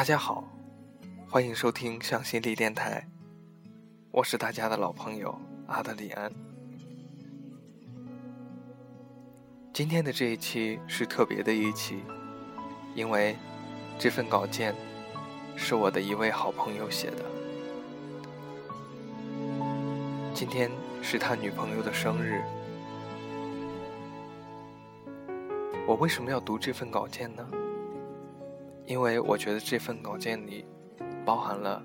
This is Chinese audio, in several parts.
大家好，欢迎收听向心力电台，我是大家的老朋友阿德里安。今天的这一期是特别的一期，因为这份稿件是我的一位好朋友写的。今天是他女朋友的生日，我为什么要读这份稿件呢？因为我觉得这份稿件里包含了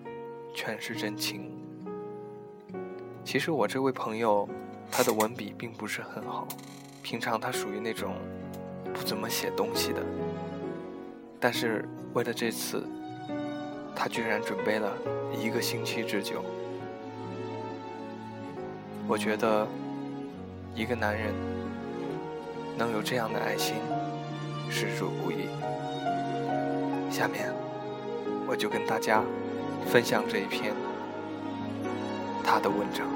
全是真情。其实我这位朋友，他的文笔并不是很好，平常他属于那种不怎么写东西的。但是为了这次，他居然准备了一个星期之久。我觉得一个男人能有这样的爱心，实属不易。下面，我就跟大家分享这一篇他的文章。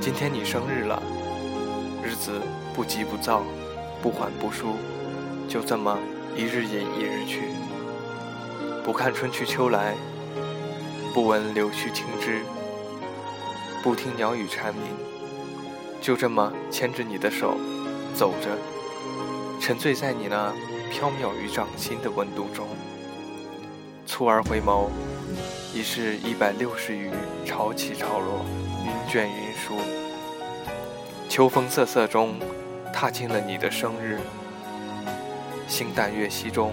今天你生日了，日子不急不躁，不缓不舒，就这么一日隐一日去，不看春去秋来，不闻柳絮轻枝，不听鸟语蝉鸣，就这么牵着你的手。走着，沉醉在你那飘渺于掌心的温度中。蹙而回眸，已是一百六十余潮起潮落，云卷云舒。秋风瑟瑟中，踏进了你的生日。星淡月稀中，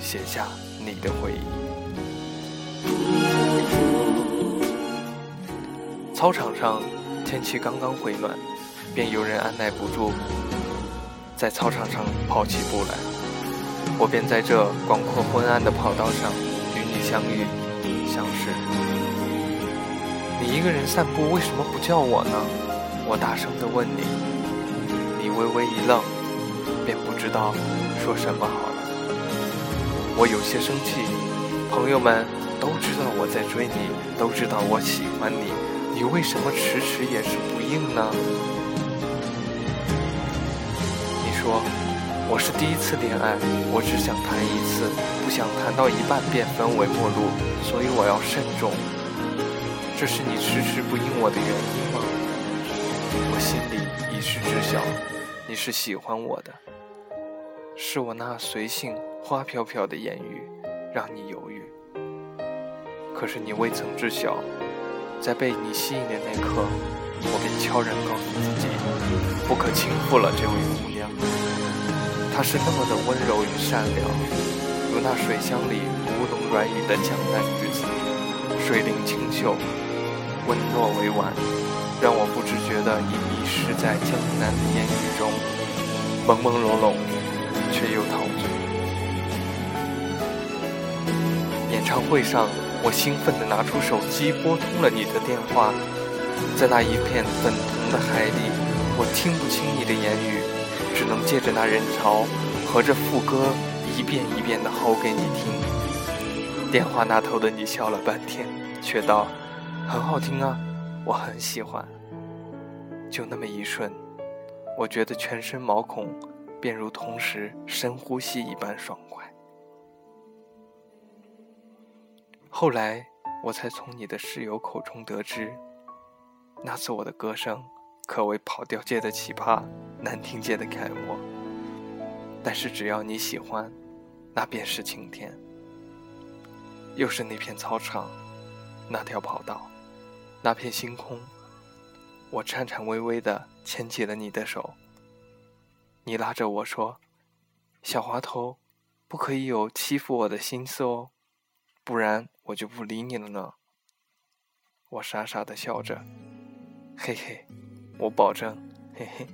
写下你的回忆。操场上，天气刚刚回暖，便有人按耐不住。在操场上跑起步来，我便在这广阔昏暗的跑道上与你相遇、相识。你一个人散步，为什么不叫我呢？我大声地问你。你微微一愣，便不知道说什么好了。我有些生气，朋友们都知道我在追你，都知道我喜欢你，你为什么迟迟也是不应呢？我是第一次恋爱，我只想谈一次，不想谈到一半便分为陌路，所以我要慎重。这是你迟迟不应我的原因吗？我心里已是知晓，你是喜欢我的，是我那随性花飘飘的言语让你犹豫。可是你未曾知晓，在被你吸引的那刻，我便悄然告诉自己，不可轻负了这位姑娘。她是那么的温柔与善良，如那水乡里吴侬软语的江南女子，水灵清秀，温糯委婉，让我不知觉得已迷失在江南的烟雨中，朦朦胧胧，却又陶醉。演唱会上，我兴奋地拿出手机拨通了你的电话，在那一片粉红的海里，我听不清你的言语。只能借着那人潮，和着副歌一遍一遍地吼给你听。电话那头的你笑了半天，却道：“很好听啊，我很喜欢。”就那么一瞬，我觉得全身毛孔便如同时深呼吸一般爽快。后来我才从你的室友口中得知，那次我的歌声。可谓跑调界的奇葩，难听界的楷模。但是只要你喜欢，那便是晴天。又是那片操场，那条跑道，那片星空。我颤颤巍巍地牵起了你的手。你拉着我说：“小滑头，不可以有欺负我的心思哦，不然我就不理你了呢。”我傻傻地笑着，嘿嘿。我保证，嘿嘿。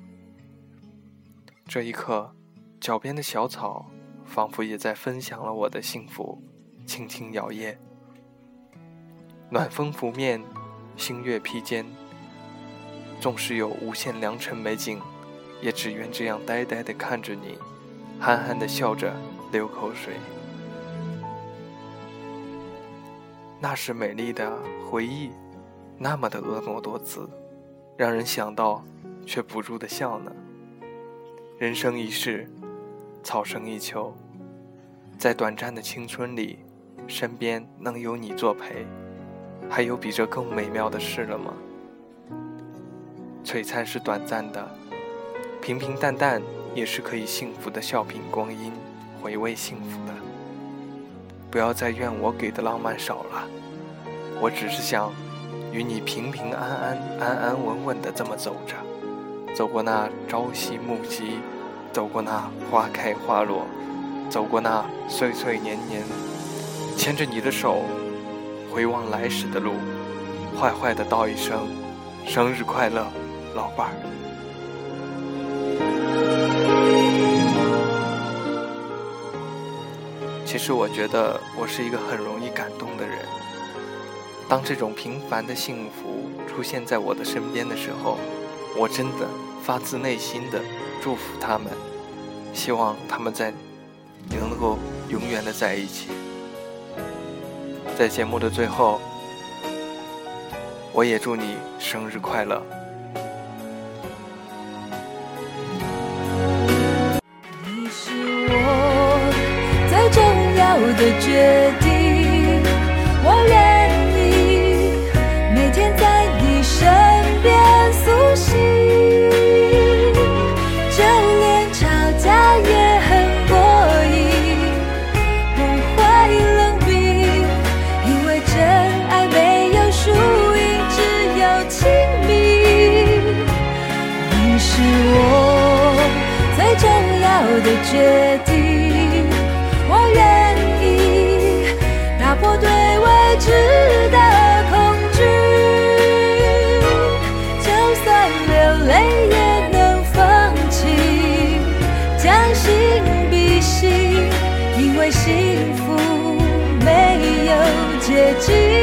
这一刻，脚边的小草仿佛也在分享了我的幸福，轻轻摇曳。暖风拂面，星月披肩。纵使有无限良辰美景，也只愿这样呆呆地看着你，憨憨地笑着，流口水。那是美丽的回忆，那么的婀娜多姿。让人想到，却不住的笑呢。人生一世，草生一秋，在短暂的青春里，身边能有你作陪，还有比这更美妙的事了吗？璀璨是短暂的，平平淡淡也是可以幸福的笑品光阴，回味幸福的。不要再怨我给的浪漫少了，我只是想与你平平安安、安安稳稳的这么走着。走过那朝夕暮夕，走过那花开花落，走过那岁岁年年，牵着你的手，回望来时的路，坏坏的道一声生日快乐，老伴儿。其实我觉得我是一个很容易感动的人，当这种平凡的幸福出现在我的身边的时候。我真的发自内心的祝福他们，希望他们在能够永远的在一起。在节目的最后，我也祝你生日快乐。你是我最重要的决定，的决定，我愿意打破对未知的恐惧，就算流泪也能放弃，将心比心，因为幸福没有捷径。